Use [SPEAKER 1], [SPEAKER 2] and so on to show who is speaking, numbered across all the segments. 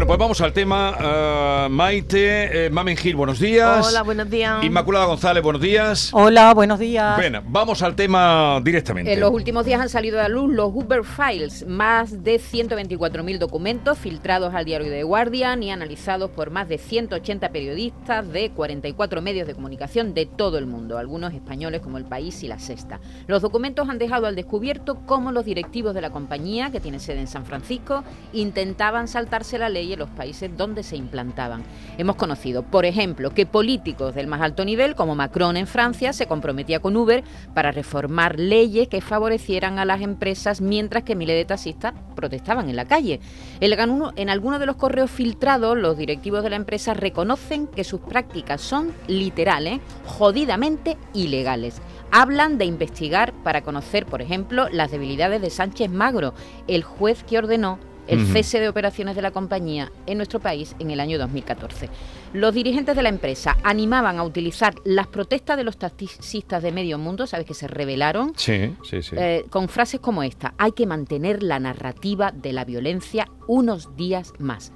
[SPEAKER 1] Bueno, pues vamos al tema. Uh, Maite, eh, Mamen Gil, buenos días.
[SPEAKER 2] Hola, buenos días.
[SPEAKER 1] Inmaculada González, buenos días.
[SPEAKER 3] Hola, buenos días.
[SPEAKER 1] Bueno, vamos al tema directamente.
[SPEAKER 2] En los últimos días han salido a la luz los Uber Files, más de 124.000 documentos filtrados al diario The Guardian y analizados por más de 180 periodistas de 44 medios de comunicación de todo el mundo, algunos españoles como El País y La Sexta. Los documentos han dejado al descubierto cómo los directivos de la compañía, que tiene sede en San Francisco, intentaban saltarse la ley y en los países donde se implantaban. Hemos conocido, por ejemplo, que políticos del más alto nivel, como Macron en Francia, se comprometía con Uber para reformar leyes que favorecieran a las empresas, mientras que miles de taxistas protestaban en la calle. En algunos de los correos filtrados, los directivos de la empresa reconocen que sus prácticas son literales, jodidamente ilegales hablan de investigar para conocer, por ejemplo, las debilidades de Sánchez Magro, el juez que ordenó el cese de operaciones de la compañía en nuestro país en el año 2014. Los dirigentes de la empresa animaban a utilizar las protestas de los taxistas de medio mundo, ¿sabes? Que se rebelaron.
[SPEAKER 1] Sí, sí, sí.
[SPEAKER 2] Eh, con frases como esta: hay que mantener la narrativa de la violencia unos días más.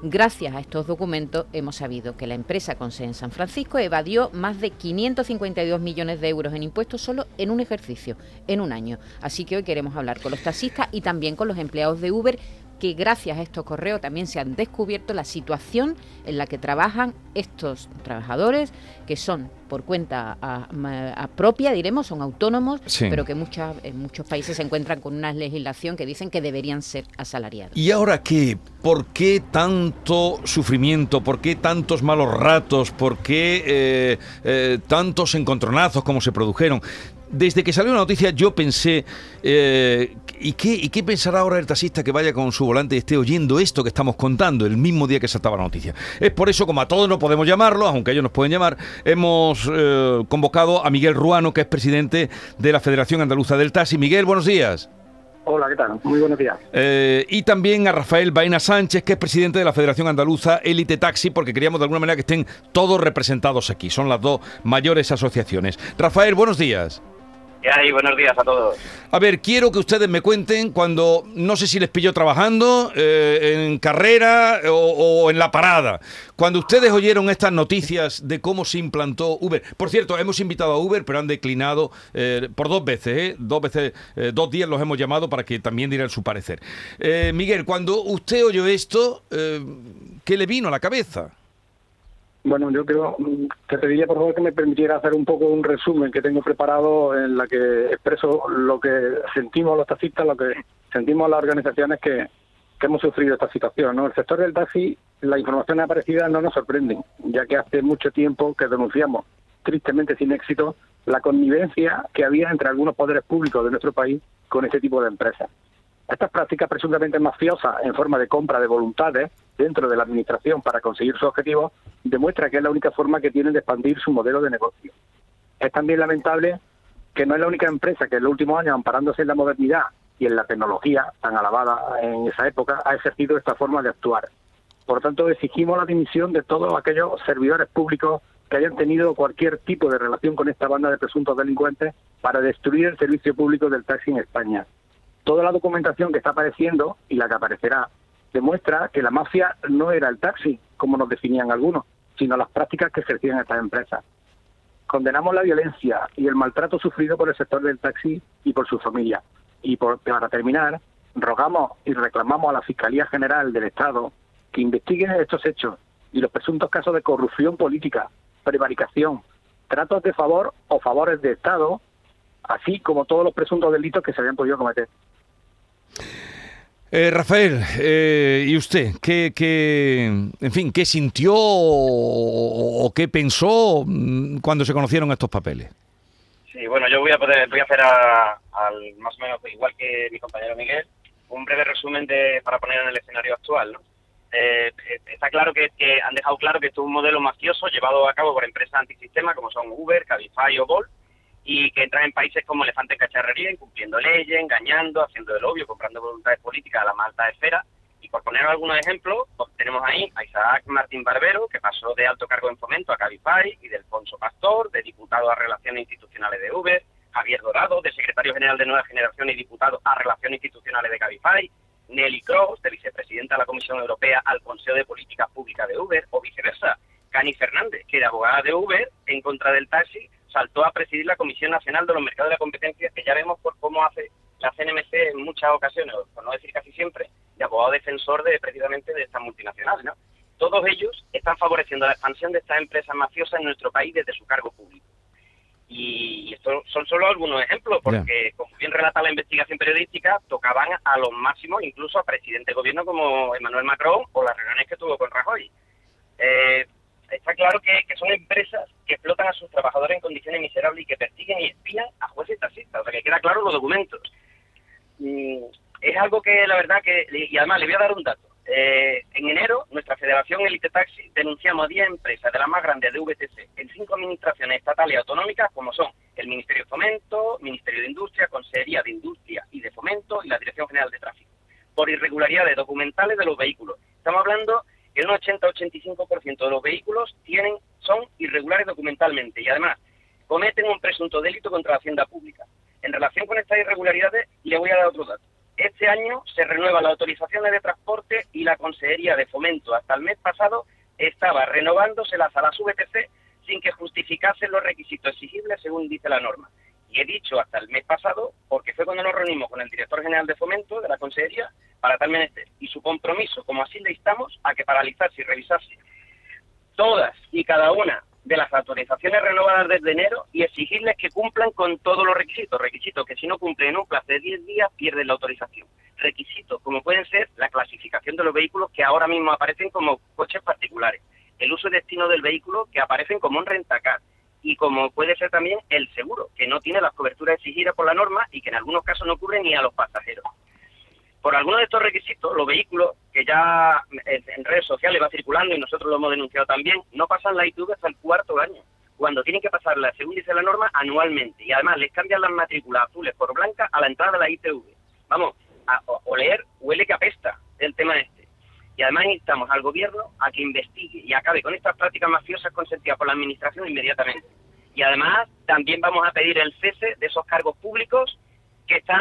[SPEAKER 2] Gracias a estos documentos hemos sabido que la empresa con sede en San Francisco evadió más de 552 millones de euros en impuestos solo en un ejercicio, en un año. Así que hoy queremos hablar con los taxistas y también con los empleados de Uber que gracias a estos correos también se han descubierto la situación en la que trabajan estos trabajadores, que son por cuenta propia, diremos, son autónomos, pero que muchas, en muchos países se encuentran con una legislación que dicen que deberían ser asalariados.
[SPEAKER 1] ¿Y ahora qué? ¿Por qué tanto sufrimiento? ¿Por qué tantos malos ratos? ¿Por qué eh, eh, tantos encontronazos como se produjeron? Desde que salió la noticia yo pensé, eh, ¿y, qué, ¿y qué pensará ahora el taxista que vaya con su volante y esté oyendo esto que estamos contando el mismo día que saltaba la noticia? Es por eso, como a todos no podemos llamarlo, aunque ellos nos pueden llamar, hemos eh, convocado a Miguel Ruano, que es presidente de la Federación Andaluza del Taxi. Miguel, buenos días.
[SPEAKER 4] Hola, ¿qué tal? Muy buenos días.
[SPEAKER 1] Eh, y también a Rafael Baena Sánchez, que es presidente de la Federación Andaluza Elite Taxi, porque queríamos de alguna manera que estén todos representados aquí. Son las dos mayores asociaciones. Rafael, buenos días.
[SPEAKER 5] ¿Qué? Buenos días a todos.
[SPEAKER 1] A ver, quiero que ustedes me cuenten cuando, no sé si les pilló trabajando, eh, en carrera o, en la parada, cuando ustedes oyeron estas noticias de cómo se implantó Uber. Por cierto, hemos invitado a Uber, pero han declinado eh, por dos veces, ¿eh? Dos veces, dos días los hemos llamado para que también dieran su parecer. Miguel, cuando usted oyó esto, ¿qué le vino a la cabeza?
[SPEAKER 4] Bueno, yo creo, te pediría por favor que me permitiera hacer un poco un resumen que tengo preparado en la que expreso lo que sentimos los taxistas, lo que sentimos las organizaciones que, hemos sufrido esta situación. ¿no? El sector del taxi, la información aparecida no nos sorprende, ya que hace mucho tiempo que denunciamos, tristemente sin éxito, la connivencia que había entre algunos poderes públicos de nuestro país con este tipo de empresas. Estas prácticas presuntamente mafiosas en forma de compra de voluntades dentro de la administración para conseguir sus objetivos demuestra que es la única forma que tienen de expandir su modelo de negocio. Es también lamentable que no es la única empresa que en los últimos años, amparándose en la modernidad y en la tecnología tan alabada en esa época, ha ejercido esta forma de actuar. Por tanto, exigimos la dimisión de todos aquellos servidores públicos que hayan tenido cualquier tipo de relación con esta banda de presuntos delincuentes para destruir el servicio público del taxi en España toda la documentación que está apareciendo y la que aparecerá demuestra que la mafia no era el taxi, como nos definían algunos, sino las prácticas que ejercían estas empresas. Condenamos la violencia y el maltrato sufrido por el sector del taxi y por su familia. Y para terminar, rogamos y reclamamos a la Fiscalía General del Estado que investigue estos hechos y los presuntos casos de corrupción política, prevaricación, tratos de favor o favores de Estado, así como todos los presuntos delitos que se habían podido cometer.
[SPEAKER 1] Eh, Rafael, eh, ¿y usted qué, qué, en fin, qué sintió o, qué pensó mm, cuando se conocieron estos papeles?
[SPEAKER 5] Sí, bueno, yo voy a poder, voy a hacer al más o menos igual que mi compañero Miguel un breve resumen de para poner en el escenario actual. ¿no? Eh, está claro que, que, han dejado claro que esto es un modelo mafioso llevado a cabo por empresas antisistema como son Uber, Cabify o Bolt y que entran en países como Elefante Cacharrería, incumpliendo leyes, engañando, haciendo el obvio, comprando voluntades políticas a la más alta esfera. Y por poner algunos ejemplos, pues tenemos ahí a Isaac Martín Barbero, que pasó de alto cargo en fomento a Cabify, y del Alfonso Pastor, de diputado a Relaciones Institucionales de Uber, Javier Dorado, de secretario general de Nueva Generación y diputado a Relaciones Institucionales de Cabify, Nelly Cross, de vicepresidente presidenta de la Comisión Europea al Consejo de Políticas Públicas de Uber, o viceversa. Cani Fernández, que era abogada de Uber en contra del taxi, saltó a presidir la Comisión Nacional de los Mercados de la Competencia, que ya vemos por cómo hace la CNMC en muchas ocasiones, por no decir casi siempre, de abogado defensor de precisamente de estas multinacionales. ¿no? Todos ellos están favoreciendo la expansión de estas empresas mafiosas en nuestro país desde su cargo público. Y estos son solo algunos ejemplos, porque, como bien relata la investigación periodística, tocaban a los máximos, incluso a presidente de gobierno como Emmanuel Macron o las reuniones que tuvo con Rajoy. Eh, está claro que, son empresas que explotan a sus trabajadores en condiciones miserables y que persiguen y espían a jueces y taxistas. O sea, que queda claro los documentos. Mm, es algo que, la verdad, que... Y además, le voy a dar un dato. Eh, en enero, nuestra Federación Elite Taxi denunciamos a 10 empresas de las más grandes de VTC en cinco administraciones estatales y autonómicas, como son el Ministerio de Fomento, Ministerio de Industria, Consejería de Industria y de Fomento y la Dirección General de Tráfico, por irregularidades documentales de los vehículos. Estamos hablando que un 80-85% de los vehículos tienen son irregulares documentalmente y además cometen un presunto delito contra la hacienda pública. En relación con estas irregularidades, le voy a dar otro dato. Este año se renueva la autorizaciones de transporte y la Consejería de Fomento hasta el mes pasado estaba renovándoselas a las VTC sin que justificasen los requisitos exigibles según dice la norma. Y he dicho hasta el mes pasado porque fue cuando nos reunimos con el director general de Fomento de la Consejería para tal menester. Y su compromiso, como así le instamos, a que paralizase y revisase todas y cada una de las autorizaciones renovadas desde enero y exigirles que cumplan con todos los requisitos. Requisitos que si no cumplen en un plazo de 10 días pierden la autorización. Requisitos como pueden ser la clasificación de los vehículos que ahora mismo aparecen como coches particulares, el uso y destino del vehículo que aparecen como un rentacar y como puede ser también el seguro, que no tiene las coberturas exigidas por la norma y que en algunos casos no cubre ni a los pasajeros. Por algunos de estos requisitos, los vehículos, que ya en redes sociales va circulando y nosotros lo hemos denunciado también, no pasan la ITV hasta el cuarto año, cuando tienen que pasarla, según dice la norma, anualmente. Y además les cambian las matrículas azules por blancas a la entrada de la ITV. Vamos, a oler huele que apesta el tema este. Y además instamos al gobierno a que investigue y acabe con estas prácticas mafiosas consentidas por la administración inmediatamente. Y además también vamos a pedir el cese de esos cargos públicos que están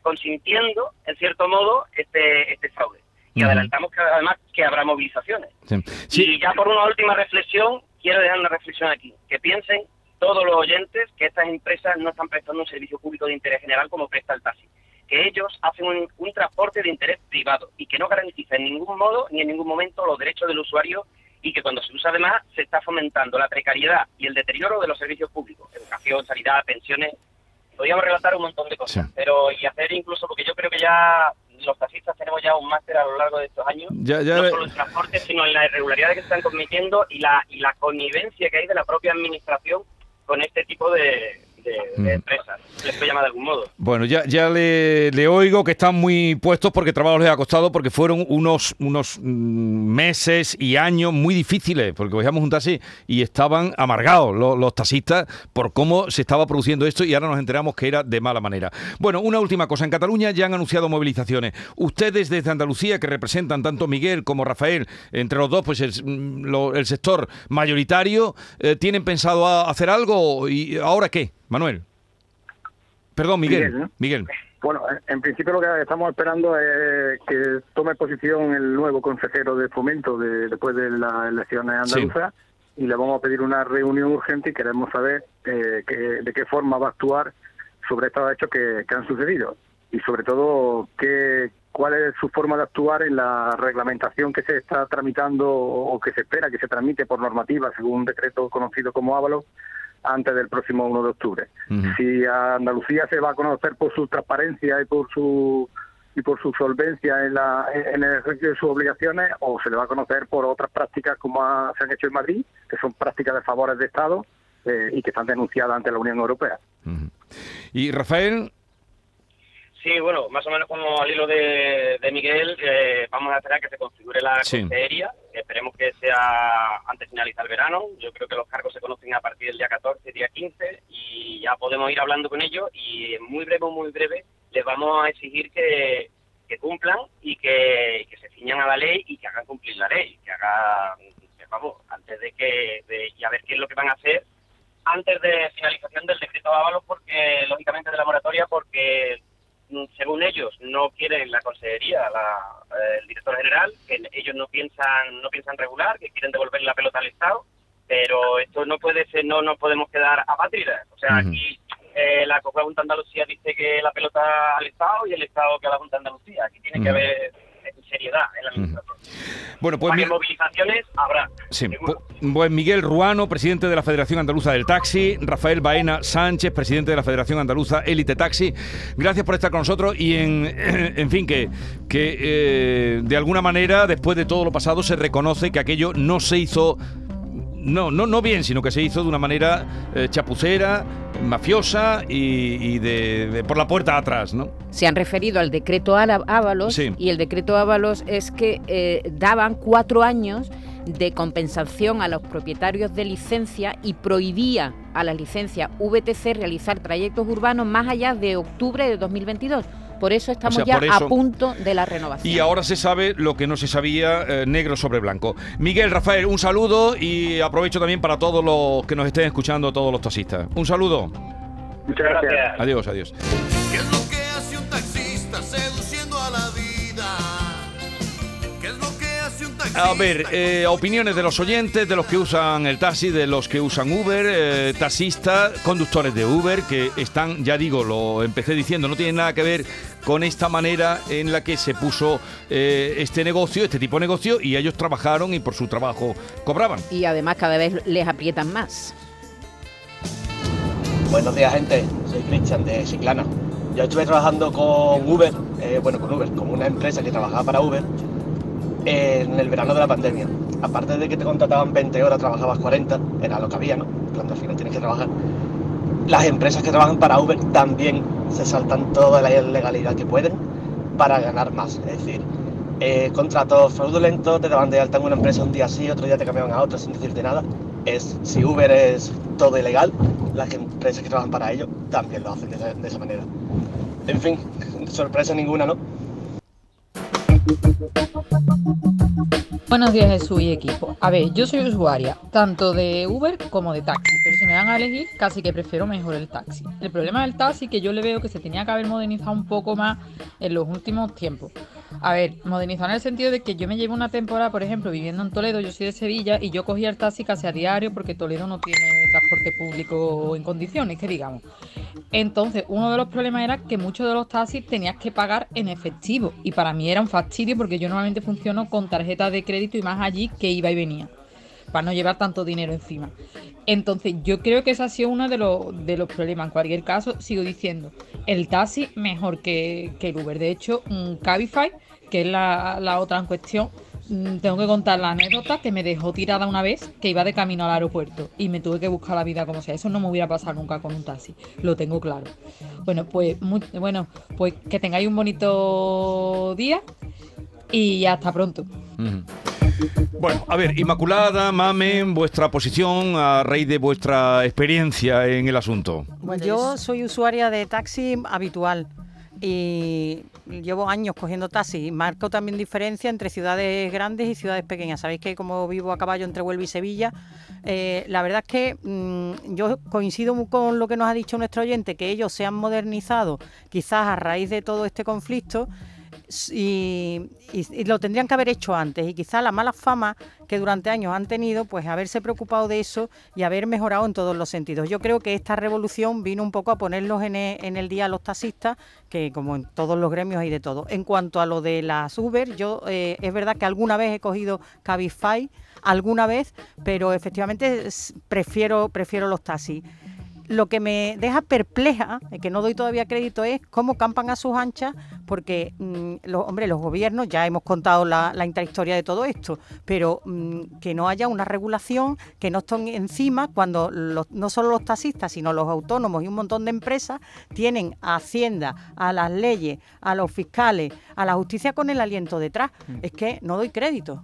[SPEAKER 5] consintiendo, en cierto modo, este, este fraude. Y adelantamos que además que habrá movilizaciones. Y ya por una última reflexión, quiero dejar una reflexión aquí. Que piensen todos los oyentes que estas empresas no están prestando un servicio público de interés general como presta el taxi. Que ellos hacen un, un transporte de interés privado y que no garantiza en ningún modo ni en ningún momento los derechos del usuario y que cuando se usa además se está fomentando la precariedad y el deterioro de los servicios públicos, educación, sanidad, pensiones. Podríamos relatar un montón de cosas, pero y hacer incluso, porque yo creo que ya los taxistas tenemos ya un máster a lo largo de estos años, no solo en transporte, sino en la irregularidad que están cometiendo y la, y la connivencia que hay de la propia administración con este tipo de, de, mm. empresas, les puede llamar de algún modo.
[SPEAKER 1] Bueno, ya, ya le, le, oigo que están muy puestos porque trabajo les ha costado, porque fueron unos, unos mm, meses y años muy difíciles, porque cogíamos un taxi y estaban amargados los, los, taxistas por cómo se estaba produciendo esto y ahora nos enteramos que era de mala manera. Bueno, una última cosa, en Cataluña ya han anunciado movilizaciones. Ustedes desde Andalucía, que representan tanto Miguel como Rafael, entre los dos, pues el, mm, el sector mayoritario, eh, ¿tienen pensado hacer algo y ahora qué? Manuel. Perdón, Miguel. Miguel,
[SPEAKER 4] Bueno, en principio lo que estamos esperando es que tome posición el nuevo consejero de fomento de, después de las elecciones andaluzas y le vamos a pedir una reunión urgente y queremos saber eh, de qué forma va a actuar sobre estos hechos que, han sucedido y sobre todo qué, cuál es su forma de actuar en la reglamentación que se está tramitando o que se espera que se tramite por normativa según un decreto conocido como Ávalo antes del próximo 1 de octubre. Si Andalucía se va a conocer por su transparencia y por su y por su solvencia en, la, en el ejercicio de sus obligaciones o se le va a conocer por otras prácticas como se han hecho en Madrid, que son prácticas de favores de Estado eh, y que están denunciadas ante la Unión Europea.
[SPEAKER 1] Y Rafael,
[SPEAKER 5] Sí, bueno, más o menos como al hilo de, Miguel, eh, vamos a esperar que se configure la consejería. Esperemos que sea antes de finalizar el verano. Yo creo que los cargos se conocen a partir del día 14, día 15, y ya podemos ir hablando con ellos. Y muy breve, muy breve, les vamos a exigir que, cumplan y que, se ciñan a la ley y que hagan cumplir la ley. Que hagan, vamos, antes de que. De, y a ver qué es lo que van a hacer antes de finalización del decreto de Ábalos, porque, lógicamente, de la moratoria, porque según ellos, no quieren la consejería, la, eh, el director general, que ellos no piensan, no piensan regular, que quieren devolver la pelota al Estado, pero esto no puede ser, no nos podemos quedar apátridas. O sea, aquí eh, la Junta de Andalucía dice que la pelota al Estado y el Estado que a la Junta de Andalucía. Aquí tiene que haber seriedad en la administración.
[SPEAKER 1] Bueno, pues
[SPEAKER 5] movilizaciones habrá.
[SPEAKER 1] Sí,
[SPEAKER 5] seguro.
[SPEAKER 1] pu- pues Miguel Ruano, presidente de la Federación Andaluza del Taxi, Rafael Baena Sánchez, presidente de la Federación Andaluza Élite Taxi. Gracias por estar con nosotros y en, en fin, que, que eh, de alguna manera, después de todo lo pasado, se reconoce que aquello no se hizo, no, no, no bien, sino que se hizo de una manera eh, chapucera, mafiosa y, y de, de por la puerta atrás, ¿no?
[SPEAKER 2] Se han referido al decreto Ábalos
[SPEAKER 1] Sí.
[SPEAKER 2] y el decreto Ábalos es que eh, daban cuatro años de compensación a los propietarios de licencia y prohibía a las licencias VTC realizar trayectos urbanos más allá de octubre de 2022. Por eso estamos
[SPEAKER 1] sea,
[SPEAKER 2] ya
[SPEAKER 1] eso-
[SPEAKER 2] a punto de la renovación.
[SPEAKER 1] Y ahora se sabe lo que no se sabía eh, negro sobre blanco. Miguel, Rafael, un saludo y aprovecho también para todos los que nos estén escuchando, todos los taxistas. Un saludo.
[SPEAKER 4] Muchas. Gracias.
[SPEAKER 1] Adiós, adiós.
[SPEAKER 3] A
[SPEAKER 1] ver, eh, opiniones de los oyentes, de los que usan el taxi, de los que usan Uber, eh, taxistas, conductores de Uber, que están, ya digo, lo empecé diciendo, no tienen nada que ver con esta manera en la que se puso eh, este negocio, este tipo de negocio, y ellos trabajaron y por su trabajo cobraban.
[SPEAKER 2] Y además cada vez les aprietan más.
[SPEAKER 6] Buenos días, gente. Soy Cristian de Chiclana. Yo estuve trabajando con Uber, eh, bueno, con Uber, con una empresa que trabajaba para Uber en el verano de la pandemia. Aparte de que te contrataban 20 horas, trabajabas 40, era lo que había, ¿no? Cuando al final tienes que trabajar. Las empresas que trabajan para Uber también se saltan toda la ilegalidad que pueden para ganar más. Es decir, eh, contratos fraudulentos, te daban de alta en una empresa un día sí, otro día te cambiaban a otra sin decirte nada. Es, si Uber es todo ilegal, las empresas que trabajan para ello también lo hacen de esa manera. En fin, sorpresa ninguna, ¿no?
[SPEAKER 7] Buenos días Jesús y equipo. A ver, yo soy usuaria tanto de Uber como de taxi, pero si me dan a elegir casi que prefiero mejor el taxi. El problema del taxi que yo le veo que se tenía que haber modernizado un poco más en los últimos tiempos. A ver, modernizado en el sentido de que yo me llevo una temporada, por ejemplo, viviendo en Toledo, yo soy de Sevilla y yo cogía el taxi casi a diario porque Toledo no tiene transporte público en condiciones, que digamos. Entonces, uno de los problemas era que muchos de los taxis tenías que pagar en efectivo. Y para mí era un fastidio porque yo normalmente funciono con tarjeta de crédito y más allí que iba y venía. Para no llevar tanto dinero encima. Entonces, yo creo que ese ha sido uno de los, de los problemas. En cualquier caso, sigo diciendo, el taxi mejor que, que el Uber. De hecho, un Cabify, que es la, la otra en cuestión, mm, tengo que contar la anécdota que me dejó tirada una vez que iba de camino al aeropuerto y me tuve que buscar la vida como sea. Eso no me hubiera pasado nunca con un taxi, lo tengo claro. Bueno, pues bueno, pues que tengáis un bonito día y hasta pronto.
[SPEAKER 1] Bueno, a ver, Inmaculada, Mamen, vuestra posición a raíz de vuestra experiencia en el asunto.
[SPEAKER 8] Yo soy usuaria de taxi habitual y llevo años cogiendo taxi. Marco también diferencia entre ciudades grandes y ciudades pequeñas. Sabéis que como vivo a caballo entre Huelva y Sevilla, eh, la verdad es que mm, yo coincido con lo que nos ha dicho nuestro oyente, que ellos se han modernizado quizás a raíz de todo este conflicto y, lo tendrían que haber hecho antes y quizá la mala fama que durante años han tenido pues haberse preocupado de eso y haber mejorado en todos los sentidos. Yo creo que esta revolución vino un poco a ponerlos en e- en el, día a los taxistas, que como en todos los gremios hay de todo. En cuanto a lo de las Uber, yo eh, es verdad que alguna vez he cogido Cabify, alguna vez, pero efectivamente prefiero, prefiero los taxis. Lo que me deja perpleja, eh, que no doy todavía crédito, es cómo campan a sus anchas, porque, mm, los, hombre, los gobiernos, ya hemos contado la, la intrahistoria de todo esto, pero mm, que no haya una regulación, que no estén encima cuando los- no solo los taxistas, sino los autónomos y un montón de empresas tienen a Hacienda, a las leyes, a los fiscales, a la justicia con el aliento detrás. Es que no doy crédito.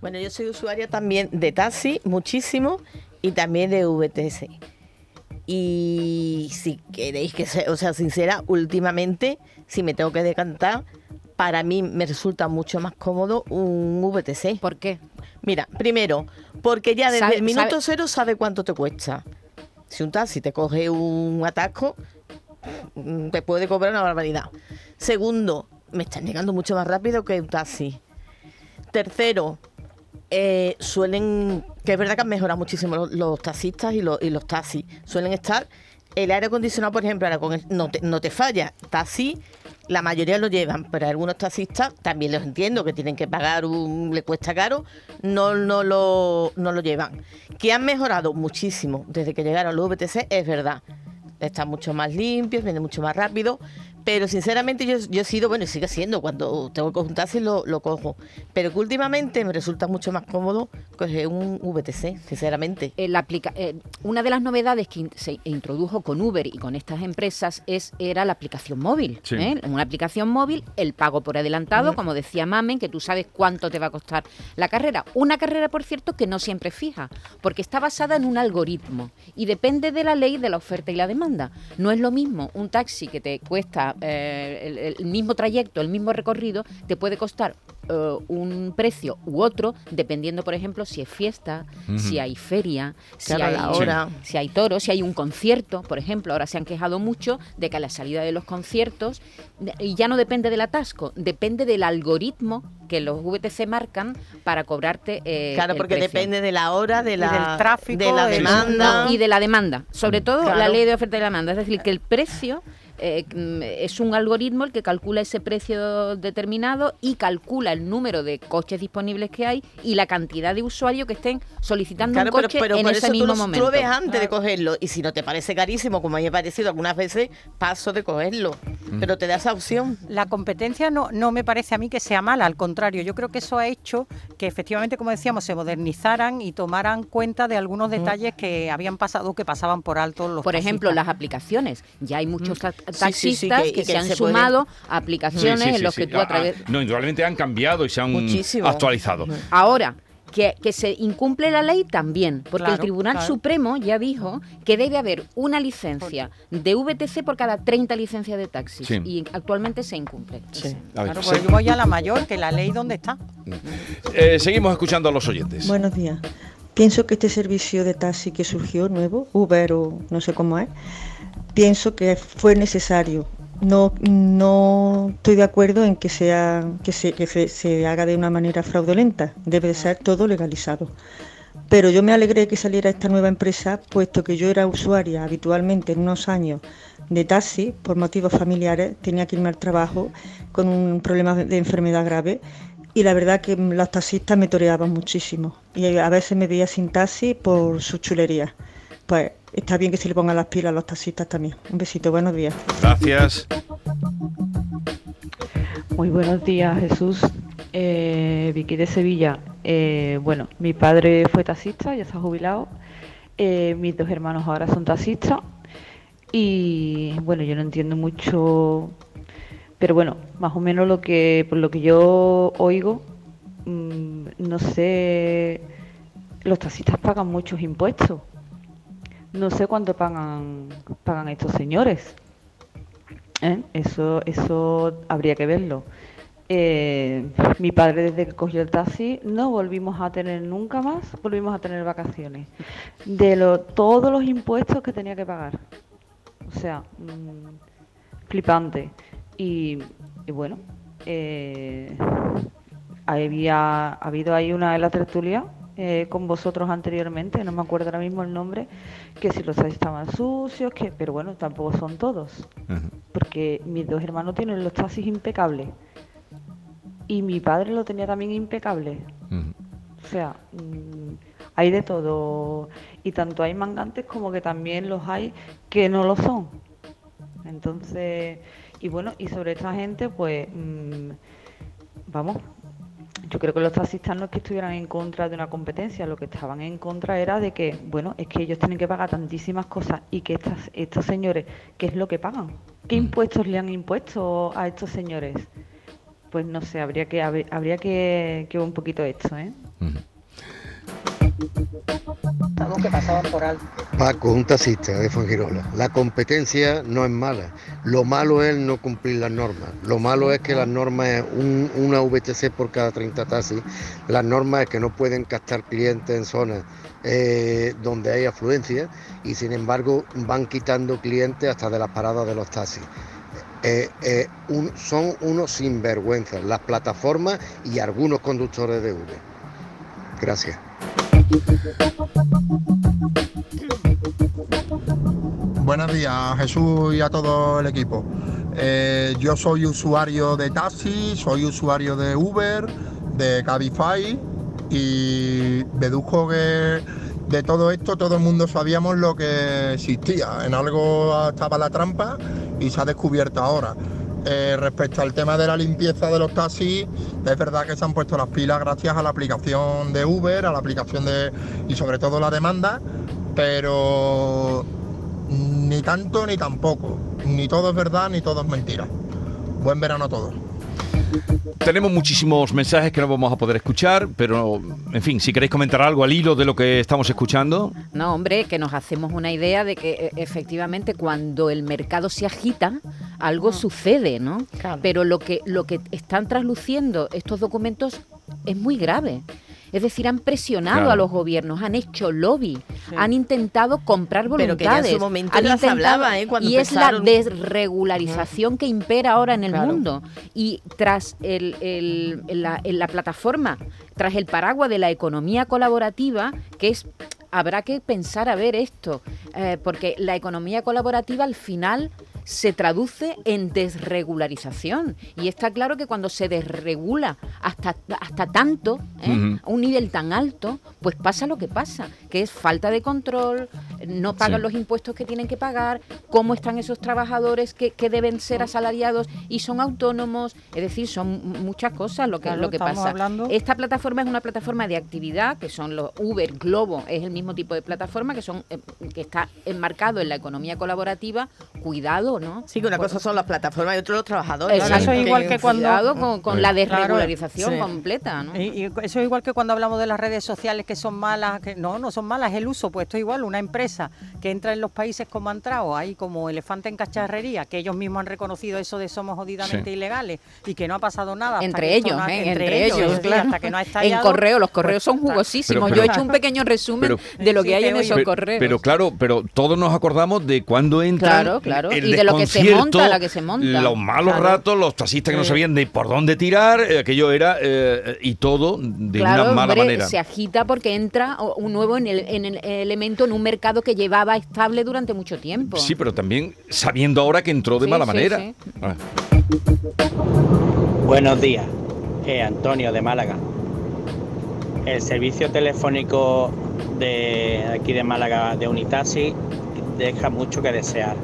[SPEAKER 9] Bueno, yo soy usuaria también de taxi, muchísimo, y también de VTC. Y si queréis que sea, o sea, sincera, últimamente, si me tengo que decantar, para mí me resulta mucho más cómodo un VTC.
[SPEAKER 2] ¿Por qué?
[SPEAKER 9] Mira, primero, porque ya desde el minuto
[SPEAKER 2] sabe-
[SPEAKER 9] cero sabe cuánto te cuesta. Si un taxi te coge un atasco, mm, te puede cobrar una barbaridad. Segundo, me están llegando mucho más rápido que un taxi. Tercero, eh, suelen, que es verdad que han mejorado muchísimo los, taxistas y los, y los taxis, suelen estar, el aire acondicionado, por ejemplo, ahora con el- no, te, no te falla, taxi, la mayoría lo llevan, pero algunos taxistas, también los entiendo, que tienen que pagar, un, le cuesta caro, no, no, lo, no lo llevan. Que han mejorado muchísimo desde que llegaron los VTC, es verdad. Están mucho más limpios, vienen mucho más rápido. Pero sinceramente yo, yo he sido, bueno, y sigue siendo, cuando tengo que taxi lo, lo cojo. Pero que últimamente me resulta mucho más cómodo coger un VTC, sinceramente.
[SPEAKER 2] Eh, la aplica- eh, una de las novedades que in- se introdujo con Uber y con estas empresas es era la aplicación móvil.
[SPEAKER 1] Sí.
[SPEAKER 2] ¿eh? Una aplicación móvil, el pago por adelantado, como decía Mamen, que tú sabes cuánto te va a costar la carrera. Una carrera, por cierto, que no siempre es fija, porque está basada en un algoritmo y depende de la ley de la oferta y la demanda. No es lo mismo un taxi que te cuesta eh, el, el mismo trayecto, el mismo recorrido, te puede costar eh, un precio u otro, dependiendo, por ejemplo, si es fiesta, si hay feria, si,
[SPEAKER 9] Claro,
[SPEAKER 2] hay,
[SPEAKER 9] la hora.
[SPEAKER 2] si hay toros, si hay un concierto, por ejemplo. Ahora se han quejado mucho de que a la salida de los conciertos, y ya no depende del atasco, depende del algoritmo que los VTC marcan para cobrarte. eh,
[SPEAKER 9] claro,
[SPEAKER 2] el
[SPEAKER 9] porque
[SPEAKER 2] precio.
[SPEAKER 9] depende de la hora, de la,
[SPEAKER 8] del tráfico,
[SPEAKER 9] de la demanda.
[SPEAKER 2] Y de la demanda, sobre todo la ley de oferta y demanda. Es decir, que el precio eh, mm, es un algoritmo el que calcula ese precio determinado y calcula el número de coches disponibles que hay y la cantidad de usuarios que estén solicitando
[SPEAKER 9] Claro,
[SPEAKER 2] un
[SPEAKER 9] pero,
[SPEAKER 2] coche
[SPEAKER 9] pero
[SPEAKER 2] en
[SPEAKER 9] por
[SPEAKER 2] ese
[SPEAKER 9] eso tú
[SPEAKER 2] mismo
[SPEAKER 9] tú
[SPEAKER 2] momento.
[SPEAKER 9] lo ves antes de cogerlo. Y si no te parece carísimo, como a mí me ha parecido algunas veces, paso de cogerlo. Pero te da esa opción.
[SPEAKER 8] La competencia no, no me parece a mí que sea mala, al contrario, yo creo que eso ha hecho que efectivamente, como decíamos, se modernizaran y tomaran cuenta de algunos detalles que habían pasado, que pasaban por alto los
[SPEAKER 2] Por ejemplo, las aplicaciones. Ya hay muchos ta-
[SPEAKER 9] sí, sí,
[SPEAKER 2] taxistas
[SPEAKER 9] que- y
[SPEAKER 2] que,
[SPEAKER 9] que
[SPEAKER 2] se han
[SPEAKER 9] se
[SPEAKER 2] sumado a
[SPEAKER 1] Sí,
[SPEAKER 2] aplicaciones
[SPEAKER 1] sí,
[SPEAKER 2] en los
[SPEAKER 1] sí.
[SPEAKER 2] que tú a
[SPEAKER 1] Ah,
[SPEAKER 2] través...
[SPEAKER 1] ah, no, indudablemente han cambiado y se han
[SPEAKER 9] Muchísimo.
[SPEAKER 1] actualizado.
[SPEAKER 2] Ahora, que, que se incumple la ley también, porque el Tribunal
[SPEAKER 8] claro.
[SPEAKER 2] Supremo ya dijo que debe haber una licencia de VTC por cada 30 licencias de taxis
[SPEAKER 1] Sí.
[SPEAKER 2] y actualmente se incumple.
[SPEAKER 9] Sí.
[SPEAKER 8] Claro, pues yo voy a la mayor, que la ley dónde está.
[SPEAKER 1] eh, seguimos escuchando a los oyentes.
[SPEAKER 10] Buenos días. Pienso que este servicio de taxi que surgió nuevo, Uber o no sé cómo es, pienso que fue necesario. No, no estoy de acuerdo en que, sea, que, se, que se, se haga de una manera fraudulenta. Debe de ser todo legalizado. Pero yo me alegré que saliera esta nueva empresa, puesto que yo era usuaria habitualmente en unos años de taxi por motivos familiares, tenía que irme al trabajo con un problema de enfermedad grave y la verdad que los taxistas me toreaban muchísimo y a veces me veía sin taxi por su chulería. Pues está bien que se le pongan las pilas a los taxistas también. Un besito, buenos días.
[SPEAKER 1] Gracias.
[SPEAKER 11] Muy buenos días, Jesús. Eh, Vicky de Sevilla. Eh, bueno, mi padre fue taxista, ya está jubilado. Eh, mis dos hermanos ahora son taxistas. Y bueno, yo no entiendo mucho, pero bueno, más o menos lo que por lo que yo oigo, mm, no sé, los taxistas pagan muchos impuestos. No sé cuánto pagan pagan estos señores. ¿eh? Eso, eso habría que verlo. Eh, mi padre desde que cogió el taxi no volvimos a tener nunca más, volvimos a tener vacaciones. De todos los impuestos que tenía que pagar. O sea, mm, flipante. Y, bueno, eh, había ha habido ahí una de la tertulia eh, con vosotros anteriormente, no me acuerdo ahora mismo el nombre, que si los taxis estaban sucios, que pero bueno, tampoco son todos porque mis dos hermanos tienen los taxis impecables y mi padre lo tenía también impecable. O sea, mm, hay de todo y tanto hay mangantes como que también los hay que no lo son. Entonces, y bueno, y sobre esta gente, pues, mm, vamos, yo creo que los taxistas no es que estuvieran en contra de una competencia, lo que estaban en contra era de que, bueno, es que ellos tienen que pagar tantísimas cosas y que estas, estos señores, ¿qué es lo que pagan? ¿Qué
[SPEAKER 1] Mm.
[SPEAKER 11] impuestos le han impuesto a estos señores? Pues no sé, habría que habría que, que ver un poquito esto, ¿eh?
[SPEAKER 12] Paco, un taxista de Fuengirola. La competencia no es mala. Lo malo es no cumplir las normas. Lo malo es que las normas es un- una VTC por cada 30 taxis. Las normas es que no pueden captar clientes en zonas eh, donde hay afluencia y sin embargo van quitando clientes hasta de las paradas de los taxis. Eh, eh, son unos sinvergüenzas las plataformas y algunos conductores de Uber. Gracias.
[SPEAKER 13] Buenos días, Jesús y a todo el equipo. Eh, yo soy usuario de taxi, soy usuario de Uber, de Cabify y deduzco que de todo esto todo el mundo sabíamos lo que existía. En algo estaba la trampa y se ha descubierto ahora. Eh, respecto al tema de la limpieza de los taxis, es verdad que se han puesto las pilas gracias a la aplicación de Uber, a la aplicación de y sobre todo la demanda, pero ni tanto ni tampoco. Ni todo es verdad ni todo es mentira. Buen verano a todos.
[SPEAKER 1] Tenemos muchísimos mensajes que no vamos a poder escuchar, pero en fin, si queréis comentar algo al hilo de lo que estamos escuchando.
[SPEAKER 2] No, hombre, que nos hacemos una idea de que eh, efectivamente cuando el mercado se agita, algo sucede, ¿no? Pero lo que, lo que están trasluciendo estos documentos es muy grave. Es decir, han presionado
[SPEAKER 9] Claro.
[SPEAKER 2] a los gobiernos, han hecho lobby,
[SPEAKER 9] Sí.
[SPEAKER 2] han intentado comprar
[SPEAKER 9] Pero que ya en
[SPEAKER 2] voluntades.
[SPEAKER 9] su momento
[SPEAKER 2] han
[SPEAKER 9] las hablaba, ¿eh? Cuando
[SPEAKER 2] y es la desregularización que impera ahora en el
[SPEAKER 9] Claro.
[SPEAKER 2] mundo. Y tras el, el- la, en la plataforma, tras el paraguas de la economía colaborativa, que es habrá que pensar a ver esto, eh, porque la economía colaborativa al final se traduce en desregularización. Y está claro que cuando se desregula hasta, hasta tanto, ¿eh? A un nivel tan alto, pues pasa lo que pasa, que es falta de control, no pagan
[SPEAKER 14] Sí.
[SPEAKER 2] los impuestos que tienen que pagar, cómo están esos trabajadores que, que deben ser asalariados y son autónomos, es decir, son muchas cosas lo que,
[SPEAKER 8] Claro,
[SPEAKER 2] lo que
[SPEAKER 8] estamos
[SPEAKER 2] pasa.
[SPEAKER 8] hablando-
[SPEAKER 2] Esta plataforma es una plataforma de actividad, que son los Uber, Globo, es el mismo tipo de plataforma, que son eh, que está enmarcado en la economía colaborativa. Cuidado, ¿no?
[SPEAKER 9] Sí, que una cosa son las plataformas y otra los trabajadores.
[SPEAKER 8] Eso es igual que cuando
[SPEAKER 2] Cuidado con, con la
[SPEAKER 8] Claro.
[SPEAKER 2] desregularización
[SPEAKER 8] Sí.
[SPEAKER 2] completa, ¿no?
[SPEAKER 8] Y, y eso es igual que cuando hablamos de las redes sociales que son malas, que no, no son malas, es el uso, pues esto es igual, una empresa que entra en los países como ha entrado, ahí como elefante en cacharrería, que ellos mismos han reconocido eso de somos jodidamente
[SPEAKER 2] Sí.
[SPEAKER 8] ilegales y que no ha pasado nada. hasta
[SPEAKER 2] Entre ellos,
[SPEAKER 8] no ha-
[SPEAKER 2] ¿eh? entre, ellos, claro.
[SPEAKER 8] hasta que no ha
[SPEAKER 2] en
[SPEAKER 8] estallado,
[SPEAKER 2] correo, los correos
[SPEAKER 8] pues,
[SPEAKER 2] son jugosísimos.
[SPEAKER 1] Pero-
[SPEAKER 2] Yo he hecho un pequeño resumen
[SPEAKER 1] Pero-
[SPEAKER 2] de lo que
[SPEAKER 8] Sí,
[SPEAKER 2] hay en esos correos.
[SPEAKER 1] Pero claro, pero todos nos acordamos de cuando entra
[SPEAKER 2] Claro, claro,
[SPEAKER 1] el
[SPEAKER 2] y de lo que se monta, la que se monta.
[SPEAKER 1] Los malos
[SPEAKER 2] Claro.
[SPEAKER 1] ratos, los taxistas que no sabían de por dónde tirar, eh, aquello era eh, y todo de
[SPEAKER 2] claro,
[SPEAKER 1] una mala
[SPEAKER 2] hombre,
[SPEAKER 1] manera.
[SPEAKER 2] se agita porque entra un nuevo en el, en el elemento en un mercado que llevaba estable durante mucho tiempo.
[SPEAKER 1] Sí, pero también sabiendo ahora que entró de
[SPEAKER 2] Sí,
[SPEAKER 1] mala
[SPEAKER 2] sí,
[SPEAKER 1] manera.
[SPEAKER 2] sí.
[SPEAKER 1] Ah.
[SPEAKER 15] Buenos días, eh, Antonio de Málaga. El servicio telefónico de aquí de Málaga de Unitaxi deja mucho que desear.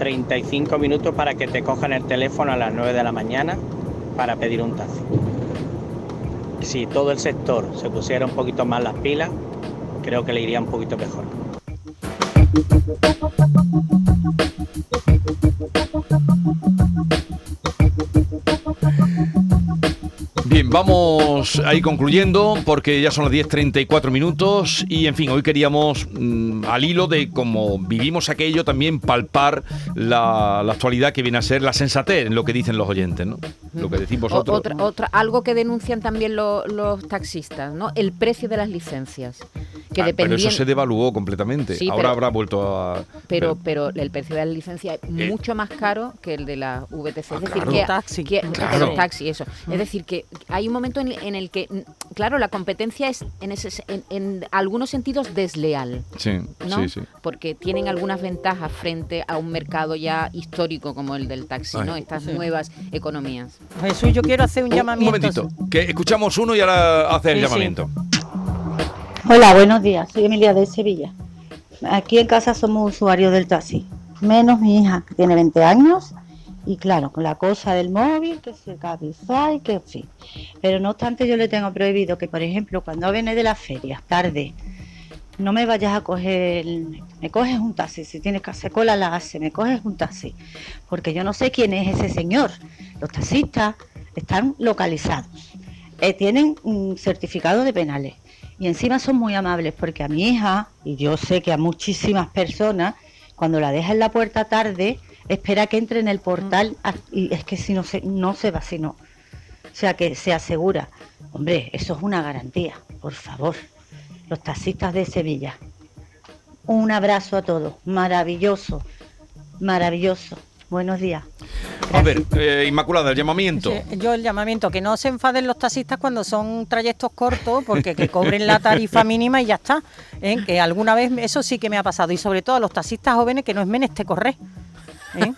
[SPEAKER 15] 35 minutos para que te cojan el teléfono a las 9 de la mañana para pedir un taxi. Si todo el sector se pusiera un poquito más las pilas, creo que le iría un poquito mejor.
[SPEAKER 1] Vamos a ir concluyendo porque ya son las 10.34 minutos y en fin, hoy queríamos mm, al hilo de cómo vivimos aquello también palpar la, la actualidad que viene a ser la sensatez en lo que dicen los oyentes, ¿no? Lo que decís vosotros.
[SPEAKER 2] otra, otra- algo que denuncian también lo- los taxistas, ¿no? El precio de las licencias. Que
[SPEAKER 1] Ah, pero eso se devaluó completamente.
[SPEAKER 2] Sí,
[SPEAKER 1] Ahora
[SPEAKER 2] pero-
[SPEAKER 1] habrá vuelto a...
[SPEAKER 2] pero, pero el precio de la licencia es
[SPEAKER 1] Eh.
[SPEAKER 2] mucho más caro que el de la VTC. es decir,
[SPEAKER 1] claro.
[SPEAKER 2] que,
[SPEAKER 8] Los taxis.
[SPEAKER 2] que-
[SPEAKER 1] Claro.
[SPEAKER 2] que los taxis, eso. Es decir, que hay un momento en, en el que, mm, claro, la competencia es en, ese, en, en algunos sentidos desleal.
[SPEAKER 1] Sí,
[SPEAKER 2] ¿no?
[SPEAKER 1] sí, sí.
[SPEAKER 2] Porque tienen algunas ventajas frente a un mercado ya histórico como el del taxi,
[SPEAKER 1] Ay.
[SPEAKER 2] ¿no? Estas
[SPEAKER 8] Sí.
[SPEAKER 2] nuevas economías.
[SPEAKER 8] Jesús, yo quiero hacer un,
[SPEAKER 1] Un
[SPEAKER 8] llamamiento.
[SPEAKER 1] momentito, que escuchamos uno y ahora hace el
[SPEAKER 8] Sí, sí.
[SPEAKER 14] Hola, buenos días. Soy Emilia de Sevilla. Aquí en casa somos usuarios del taxi, menos mi hija, que tiene 20 años, y claro, con la cosa del móvil, que se Cabify, que en fin. Pero no obstante, yo le tengo prohibido que, por ejemplo, cuando viene de las ferias, tarde, no me vayas a coger, me coges un taxi, si tienes que hacer cola la hace, me coges un taxi, porque yo no sé quién es ese señor. Los taxistas están localizados, eh, tienen un certificado de penales Y encima son muy amables porque a mi hija, y yo sé que a muchísimas personas, cuando la deja en la puerta tarde, espera que entre en el portal a- y es que si no se, no se va, si no. O sea, que se asegura. Hombre, eso es una garantía, por favor. Los taxistas de Sevilla. Un abrazo a todos. Maravilloso, maravilloso. Buenos días.
[SPEAKER 1] A ver, eh, Inmaculada, el llamamiento.
[SPEAKER 8] Sí, yo el llamamiento, que no se enfaden los taxistas cuando son trayectos cortos, porque que cobren la tarifa mínima y ya está. ¿eh? Que alguna vez eso sí que me ha pasado. Y sobre todo a los taxistas jóvenes que no es menester correr. ¿eh?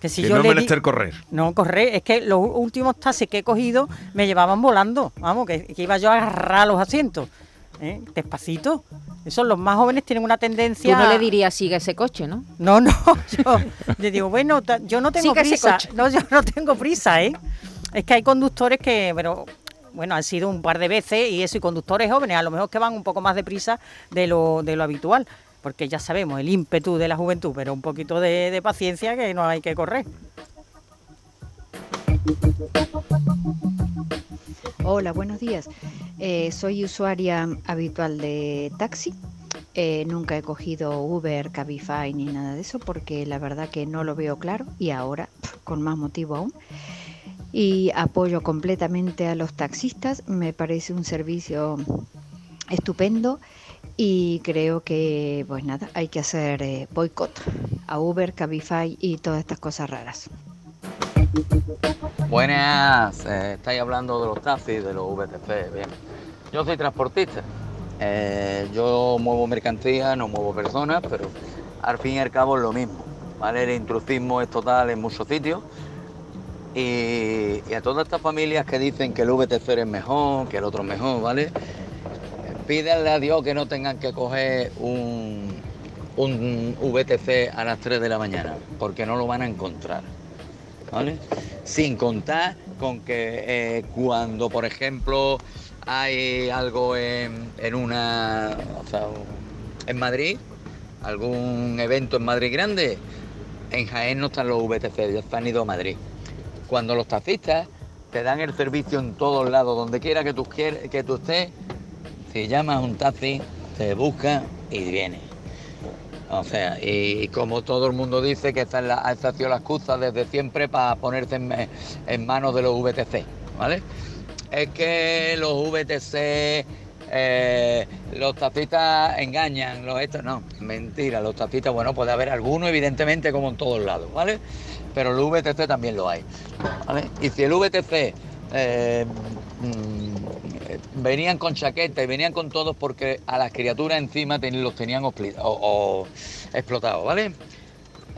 [SPEAKER 8] Que si
[SPEAKER 1] que
[SPEAKER 8] yo
[SPEAKER 1] no
[SPEAKER 8] le
[SPEAKER 1] menester correr.
[SPEAKER 8] No, correr, es que los últimos taxis que he cogido me llevaban volando. Vamos, que, que iba yo a agarrar los asientos. ¿Eh? Despacito. Esos los más jóvenes tienen una
[SPEAKER 2] Tú
[SPEAKER 8] tendencia.
[SPEAKER 2] no le dirías sigue ese coche, ¿no?
[SPEAKER 8] No, no, yo le digo, bueno, yo no tengo
[SPEAKER 2] Siga ese
[SPEAKER 8] prisa.
[SPEAKER 2] coche.
[SPEAKER 8] No, yo no tengo prisa, ¿eh? Es que hay conductores que, pero bueno, han sido un par de veces y eso, y conductores jóvenes, a lo mejor que van un poco más deprisa de lo, de lo habitual, porque ya sabemos, el ímpetu de la juventud, pero un poquito de, de paciencia que no hay que correr.
[SPEAKER 16] Hola, buenos días. Eh, soy usuaria habitual de taxi. Eh, nunca he cogido Uber, Cabify ni nada de eso porque la verdad que no lo veo claro y ahora con más motivo aún. Y apoyo completamente a los taxistas. Me parece un servicio estupendo y creo que pues nada, hay que hacer eh, boicot a Uber, Cabify y todas estas cosas raras.
[SPEAKER 17] Buenas, eh, estáis hablando de los taxis, de los VTC, bien. Yo soy transportista, Eh, yo muevo mercancía, no muevo personas, pero al fin y al cabo es lo mismo, ¿vale? El intrusismo es total en muchos sitios y, a todas estas familias que dicen que el VTC es mejor, que el otro es mejor, ¿vale? Pídanle a Dios que no tengan que coger un, un VTC a las 3 de la mañana, porque no lo van a encontrar. Sin contar con que eh, cuando, por ejemplo, hay algo en, en una, en Madrid, algún evento en Madrid grande, en Jaén no están los VTC, ya han ido a Madrid. Cuando los taxistas te dan el servicio en todos lados, donde quiera que tú, que tú estés, si llamas a un taxi, te busca y viene. O sea, y como todo el mundo dice que esta, es la, ha sido la excusa desde siempre para ponerse en, manos de los VTC, ¿vale? Es que los VTC, eh, los taxistas engañan, los estos, no, mentira, los taxistas, bueno, puede haber alguno, evidentemente, como en todos lados, ¿vale? Pero el VTC también lo hay, ¿vale? Y si el VTC eh, mm, venían con chaqueta y venían con todos porque a las criaturas encima ten- los tenían o- o explotados, ¿vale?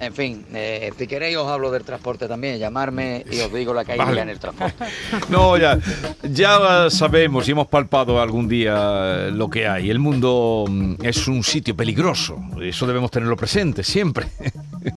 [SPEAKER 17] En fin, eh, si queréis os hablo del transporte también, llamarme y os digo la hay
[SPEAKER 1] Vale.
[SPEAKER 17] en el transporte.
[SPEAKER 1] No, ya, ya sabemos y hemos palpado algún día lo que hay. El mundo mm, es un sitio peligroso, eso debemos tenerlo presente siempre.